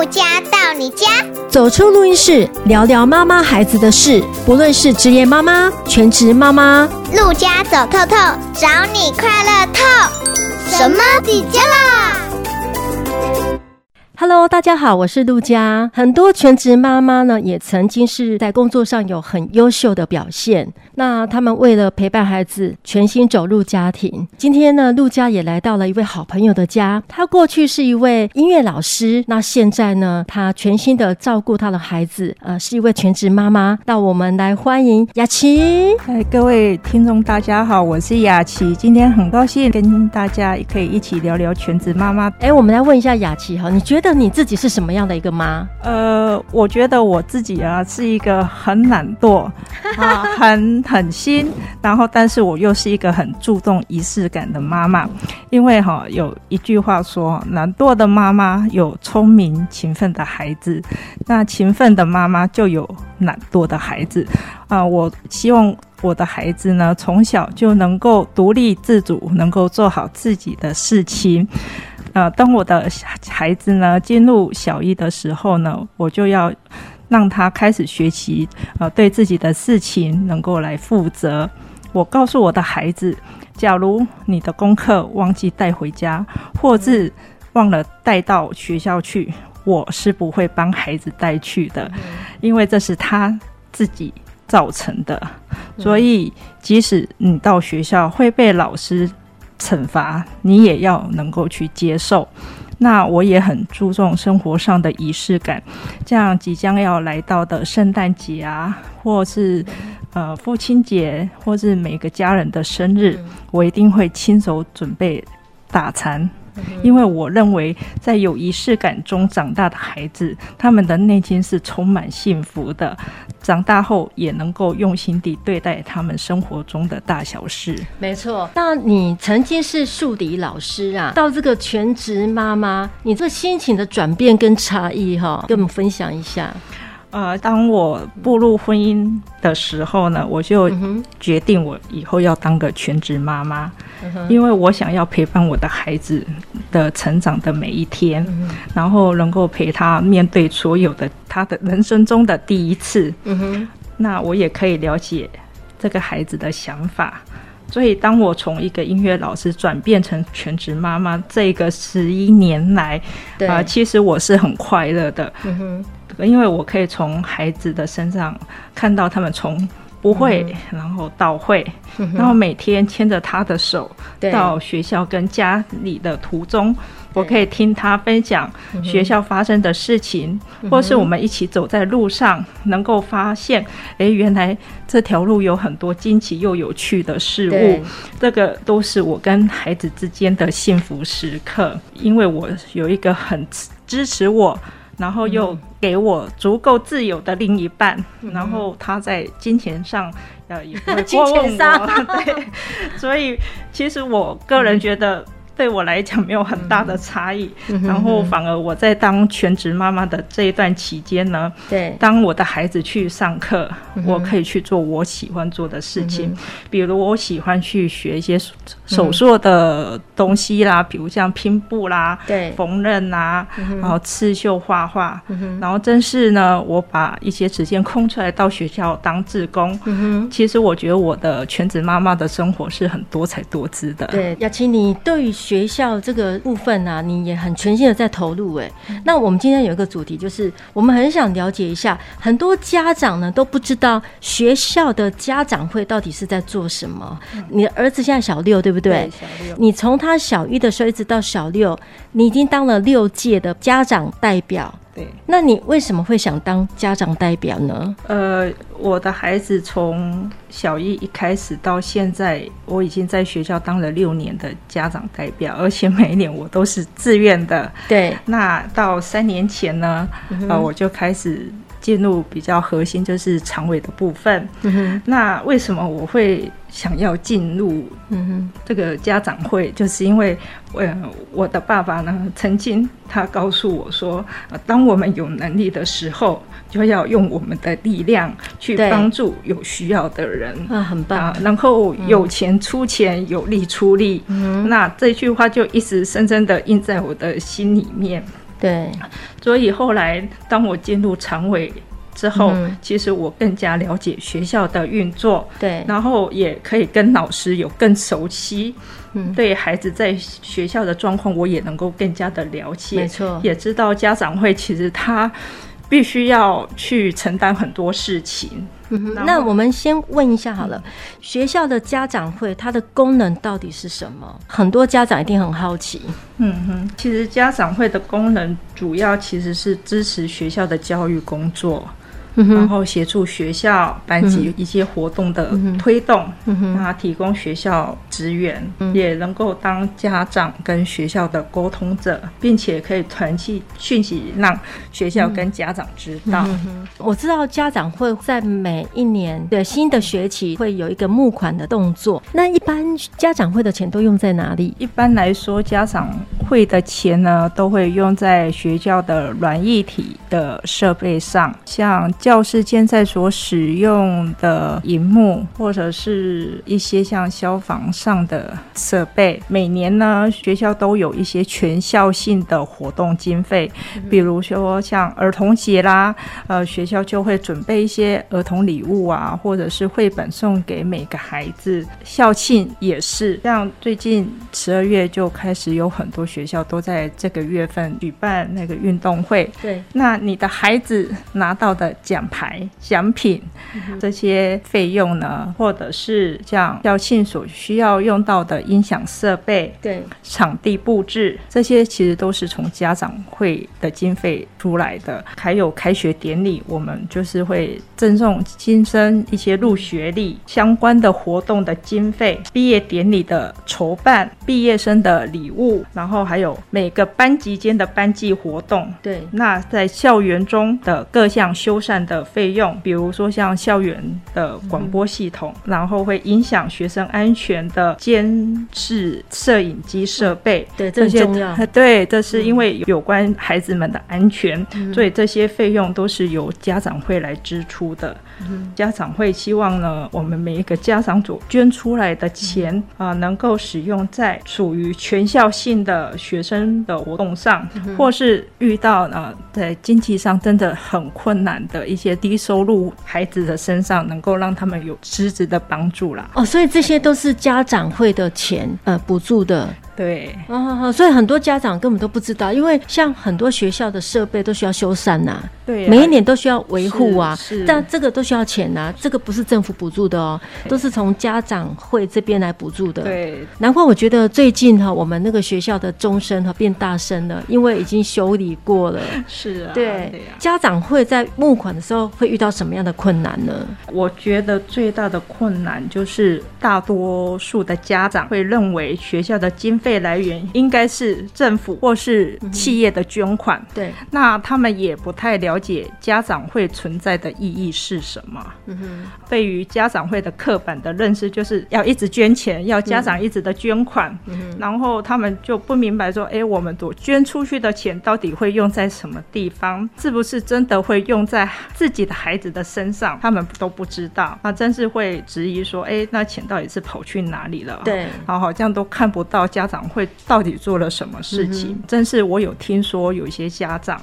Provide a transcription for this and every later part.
陆家到你家，走出录音室，聊聊妈妈孩子的事。不论是职业妈妈、全职妈妈，陆家走透透，找你快乐透。什么底家啦？Hello，大家好，我是陆佳。很多全职妈妈呢，也曾经是在工作上有很优秀的表现。那他们为了陪伴孩子，全心走入家庭。今天呢，陆佳也来到了一位好朋友的家。他过去是一位音乐老师，那现在呢，他全心的照顾他的孩子，呃，是一位全职妈妈。那我们来欢迎雅琪。嗨，各位听众，大家好，我是雅琪。今天很高兴跟大家也可以一起聊聊全职妈妈。哎，我们来问一下雅琪哈，你觉得？你自己是什么样的一个妈？呃，我觉得我自己啊是一个很懒惰 啊，很狠心，然后但是我又是一个很注重仪式感的妈妈。因为哈、啊、有一句话说，懒惰的妈妈有聪明勤奋的孩子，那勤奋的妈妈就有懒惰的孩子啊。我希望我的孩子呢从小就能够独立自主，能够做好自己的事情。呃，当我的孩子呢进入小一的时候呢，我就要让他开始学习，呃，对自己的事情能够来负责。我告诉我的孩子，假如你的功课忘记带回家，或是忘了带到学校去，我是不会帮孩子带去的，因为这是他自己造成的。所以，即使你到学校会被老师。惩罚你也要能够去接受。那我也很注重生活上的仪式感，这样即将要来到的圣诞节啊，或是呃父亲节，或是每个家人的生日，我一定会亲手准备大餐。因为我认为，在有仪式感中长大的孩子，他们的内心是充满幸福的，长大后也能够用心地对待他们生活中的大小事。没错，那你曾经是数理老师啊，到这个全职妈妈，你这心情的转变跟差异哈，跟我们分享一下。呃，当我步入婚姻的时候呢，我就决定我以后要当个全职妈妈，因为我想要陪伴我的孩子的成长的每一天，然后能够陪他面对所有的他的人生中的第一次。那我也可以了解这个孩子的想法，所以当我从一个音乐老师转变成全职妈妈，这个十一年来，啊、呃，其实我是很快乐的。因为我可以从孩子的身上看到他们从不会，嗯、然后到会，嗯、然后每天牵着他的手到学校跟家里的途中，我可以听他分享学校发生的事情，嗯、或是我们一起走在路上，能够发现，哎，原来这条路有很多惊奇又有趣的事物，这个都是我跟孩子之间的幸福时刻，因为我有一个很支持我。然后又给我足够自由的另一半，嗯、然后他在金钱上呃也不会 过问我，对，所以其实我个人觉得。对我来讲没有很大的差异，嗯、然后反而我在当全职妈妈的这一段期间呢，对，当我的孩子去上课，嗯、我可以去做我喜欢做的事情，嗯、比如我喜欢去学一些手做的东西啦，嗯、比如像拼布啦，对，缝纫啦，然后刺绣画画，嗯、然后真是呢，我把一些时间空出来到学校当志工。嗯、其实我觉得我的全职妈妈的生活是很多彩多姿的。对，雅琪，你对于学校这个部分啊，你也很全心的在投入哎。那我们今天有一个主题，就是我们很想了解一下，很多家长呢都不知道学校的家长会到底是在做什么。你的儿子现在小六，对不对？对，小六。你从他小一的时候一直到小六，你已经当了六届的家长代表。对，那你为什么会想当家长代表呢？呃，我的孩子从小一一开始到现在，我已经在学校当了六年的家长代表，而且每一年我都是自愿的。对，那到三年前呢，嗯、呃，我就开始。进入比较核心就是常委的部分。嗯，那为什么我会想要进入嗯哼这个家长会？就是因为呃我的爸爸呢曾经他告诉我说，当我们有能力的时候，就要用我们的力量去帮助有需要的人啊，很棒啊。然后有钱出钱，有力出力。嗯，那这句话就一直深深的印在我的心里面。对，所以后来当我进入常委之后，嗯、其实我更加了解学校的运作，对，然后也可以跟老师有更熟悉。嗯，对孩子在学校的状况，我也能够更加的了解，没错，也知道家长会其实他必须要去承担很多事情。嗯，那我们先问一下好了，学校的家长会它的功能到底是什么？很多家长一定很好奇。嗯哼，其实家长会的功能主要其实是支持学校的教育工作。然后协助学校班级一些活动的推动，让他提供学校资源，也能够当家长跟学校的沟通者，并且可以传递讯息，让学校跟家长知道。我知道家长会在每一年的新的学期会有一个募款的动作，那一般家长会的钱都用在哪里？一般来说，家长会的钱呢，都会用在学校的软硬体的设备上，像。教室现在所使用的荧幕，或者是一些像消防上的设备，每年呢，学校都有一些全校性的活动经费，比如说像儿童节啦，呃，学校就会准备一些儿童礼物啊，或者是绘本送给每个孩子。校庆也是，像最近十二月就开始有很多学校都在这个月份举办那个运动会。对，那你的孩子拿到的。奖牌、奖品这些费用呢，或者是像校庆所需要用到的音响设备、对场地布置，这些其实都是从家长会的经费出来的。还有开学典礼，我们就是会赠送新生一些入学礼相关的活动的经费，毕业典礼的筹办、毕业生的礼物，然后还有每个班级间的班级活动。对，那在校园中的各项修缮。的费用，比如说像校园的广播系统，然后会影响学生安全的监视摄影机设备，对，这些重要。对，这是因为有关孩子们的安全，所以这些费用都是由家长会来支出的。家长会希望呢，我们每一个家长组捐出来的钱啊，能够使用在属于全校性的学生的活动上，或是遇到呢，在经济上真的很困难的。一些低收入孩子的身上，能够让他们有实质的帮助啦。哦，所以这些都是家长会的钱，呃，补助的。对，哦，所以很多家长根本都不知道，因为像很多学校的设备都需要修缮呐，对，每一年都需要维护啊，是，但这个都需要钱呐，这个不是政府补助的哦，都是从家长会这边来补助的。对，难怪我觉得最近哈，我们那个学校的钟声哈变大声了，因为已经修理过了。是啊，对，家长会在募款的时候会遇到什么样的困难呢？我觉得最大的困难就是大多数的家长会认为学校的经费。来源应该是政府或是企业的捐款，嗯、对，那他们也不太了解家长会存在的意义是什么。嗯哼，对于家长会的刻板的认识，就是要一直捐钱，要家长一直的捐款，嗯、然后他们就不明白说，哎，我们所捐出去的钱到底会用在什么地方？是不是真的会用在自己的孩子的身上？他们都不知道，那真是会质疑说，哎，那钱到底是跑去哪里了？对，然后好像都看不到家长。会到底做了什么事情？嗯、真是我有听说有一些家长，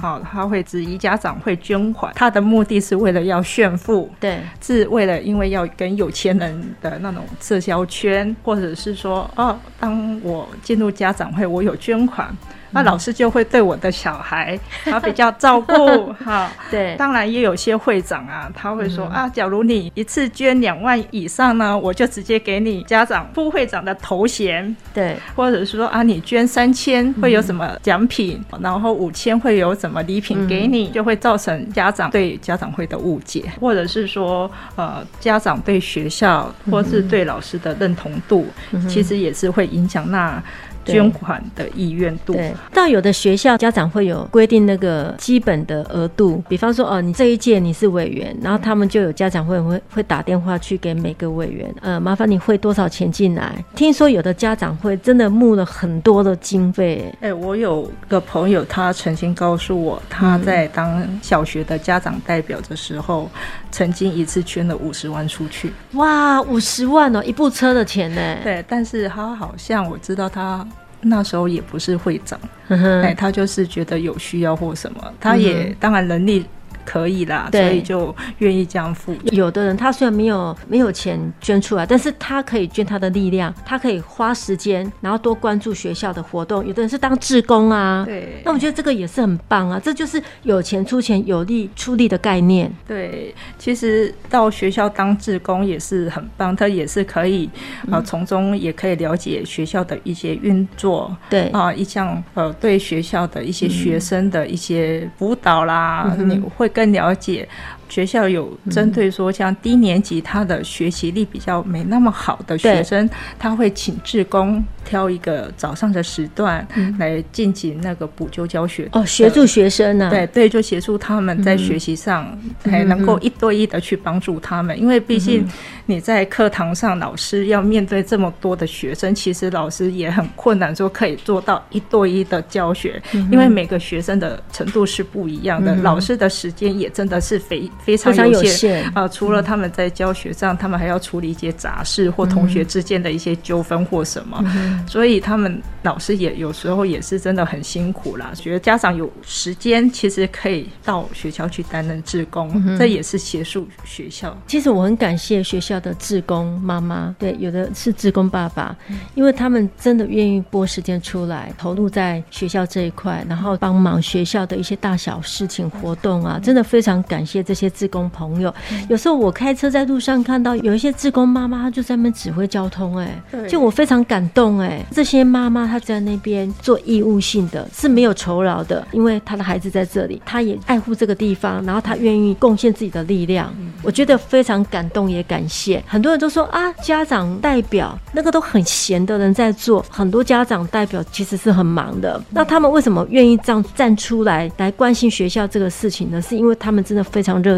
好、他会质疑家长会捐款，他的目的是为了要炫富，对，是为了因为要跟有钱人的那种社交圈，或者是说，哦，当我进入家长会，我有捐款。那老师就会对我的小孩，他比较照顾哈。对，当然也有些会长啊，他会说、嗯、啊，假如你一次捐两万以上呢，我就直接给你家长副会长的头衔。对，或者是说啊，你捐三千会有什么奖品，嗯、然后五千会有什么礼品给你，嗯、就会造成家长对家长会的误解，或者是说呃，家长对学校或是对老师的认同度，嗯、其实也是会影响。那。捐款的意愿度，对，到有的学校家长会有规定那个基本的额度，比方说哦，你这一届你是委员，然后他们就有家长会会会打电话去给每个委员，呃，麻烦你汇多少钱进来。听说有的家长会真的募了很多的经费，哎，我有个朋友，他曾经告诉我，他在当小学的家长代表的时候，嗯、曾经一次捐了五十万出去。哇，五十万哦，一部车的钱呢？对，但是他好像我知道他。那时候也不是会长，哎，他就是觉得有需要或什么，他也、嗯、当然能力。可以啦，所以就愿意这样付。有的人他虽然没有没有钱捐出来，但是他可以捐他的力量，他可以花时间，然后多关注学校的活动。有的人是当志工啊，对，那我觉得这个也是很棒啊，这就是有钱出钱，有力出力的概念。对，其实到学校当志工也是很棒，他也是可以啊，从中也可以了解学校的一些运作，对啊，一项呃对学校的一些学生的一些辅导啦，你会。更了解。学校有针对说，像低年级他的学习力比较没那么好的学生，他会请志工挑一个早上的时段来进行那个补救教学。哦，协助学生呢？对对，就协助他们在学习上还能够一对一的去帮助他们。因为毕竟你在课堂上，老师要面对这么多的学生，其实老师也很困难，说可以做到一对一的教学，因为每个学生的程度是不一样的，老师的时间也真的是非。非常有限啊！除了他们在教学上，他们还要处理一些杂事或同学之间的一些纠纷或什么，所以他们老师也有时候也是真的很辛苦啦。觉得家长有时间，其实可以到学校去担任志工，这也是协助学校。其实我很感谢学校的志工妈妈，对，有的是志工爸爸，因为他们真的愿意拨时间出来投入在学校这一块，然后帮忙学校的一些大小事情活动啊，真的非常感谢这些。志工朋友，有时候我开车在路上看到有一些志工妈妈，她就在那边指挥交通，哎，就我非常感动，哎，这些妈妈她在那边做义务性的，是没有酬劳的，因为她的孩子在这里，她也爱护这个地方，然后她愿意贡献自己的力量，我觉得非常感动，也感谢。很多人都说啊，家长代表那个都很闲的人在做，很多家长代表其实是很忙的，那他们为什么愿意这样站出来来关心学校这个事情呢？是因为他们真的非常热。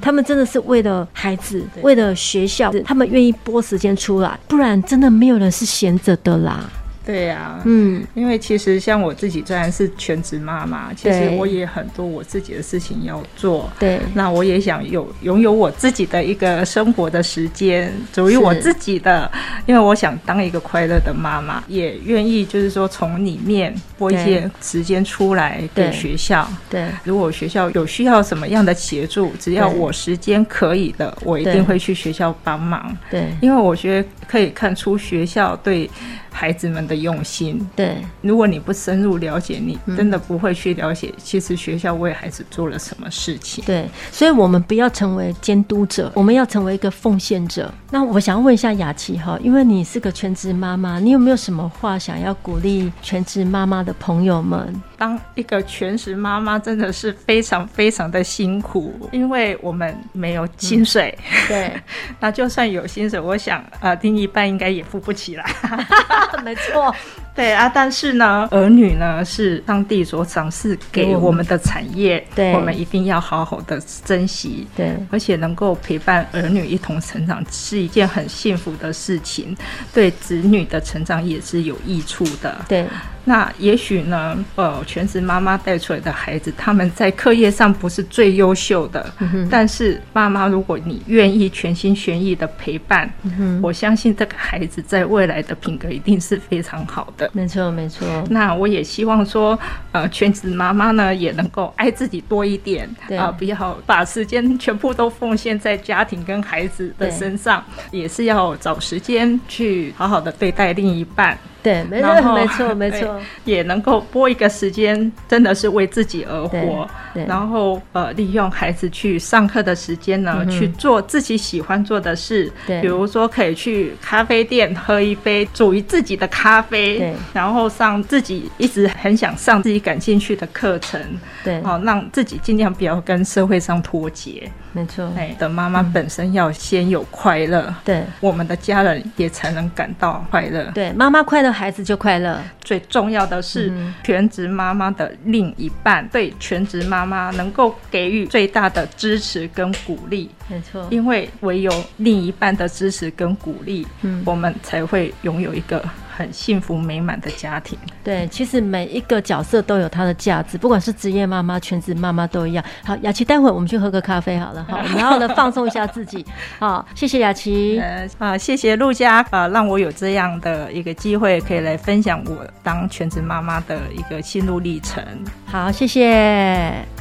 他们真的是为了孩子，为了学校，他们愿意拨时间出来，不然真的没有人是闲着的啦。对呀、啊，嗯，因为其实像我自己虽然是全职妈妈，其实我也很多我自己的事情要做。对，那我也想有拥有我自己的一个生活的时间，属于我自己的。因为我想当一个快乐的妈妈，也愿意就是说从里面拨一些时间出来给学校。对，对，如果学校有需要什么样的协助，只要我时间可以的，我一定会去学校帮忙。对，因为我觉得可以看出学校对。孩子们的用心，对，如果你不深入了解，你真的不会去了解，其实学校为孩子做了什么事情。对，所以我们不要成为监督者，我们要成为一个奉献者。那我想要问一下雅琪哈，因为你是个全职妈妈，你有没有什么话想要鼓励全职妈妈的朋友们？当一个全职妈妈真的是非常非常的辛苦，因为我们没有薪水。嗯、对，那就算有薪水，我想呃，另一半应该也付不起来。没错。对啊，但是呢，儿女呢是上帝所赏赐给我们的产业，对，我们一定要好好的珍惜。对，而且能够陪伴儿女一同成长，是一件很幸福的事情，对子女的成长也是有益处的。对。那也许呢，呃，全职妈妈带出来的孩子，他们在课业上不是最优秀的，嗯、但是妈妈，如果你愿意全心全意的陪伴，嗯，我相信这个孩子在未来的品格一定是非常好的。没错，没错。那我也希望说，呃，全职妈妈呢也能够爱自己多一点，啊、呃，不要把时间全部都奉献在家庭跟孩子的身上，也是要找时间去好好的对待另一半。对，没错，没错，没错，也能够拨一个时间，真的是为自己而活。然后呃，利用孩子去上课的时间呢，嗯，去做自己喜欢做的事。对，比如说可以去咖啡店喝一杯属于自己的咖啡，对，然后上自己一直很想上、自己感兴趣的课程。对，好，让自己尽量不要跟社会上脱节。没错，哎，的妈妈本身要先有快乐，对、嗯，我们的家人也才能感到快乐。对，妈妈快乐，孩子就快乐。最重要的是，全职妈妈的另一半对全职妈妈能够给予最大的支持跟鼓励。没错，因为唯有另一半的支持跟鼓励，嗯，我们才会拥有一个很幸福美满的家庭。对，其实每一个角色都有它的价值，不管是职业妈妈、全职妈妈都一样。好，雅琪，待会我们去喝个咖啡好了，好，我们好好的 放松一下自己。好，谢谢雅琪。呃啊，谢谢陆家，呃，让我有这样的一个机会，可以来分享我当全职妈妈的一个心路历程。好，谢谢。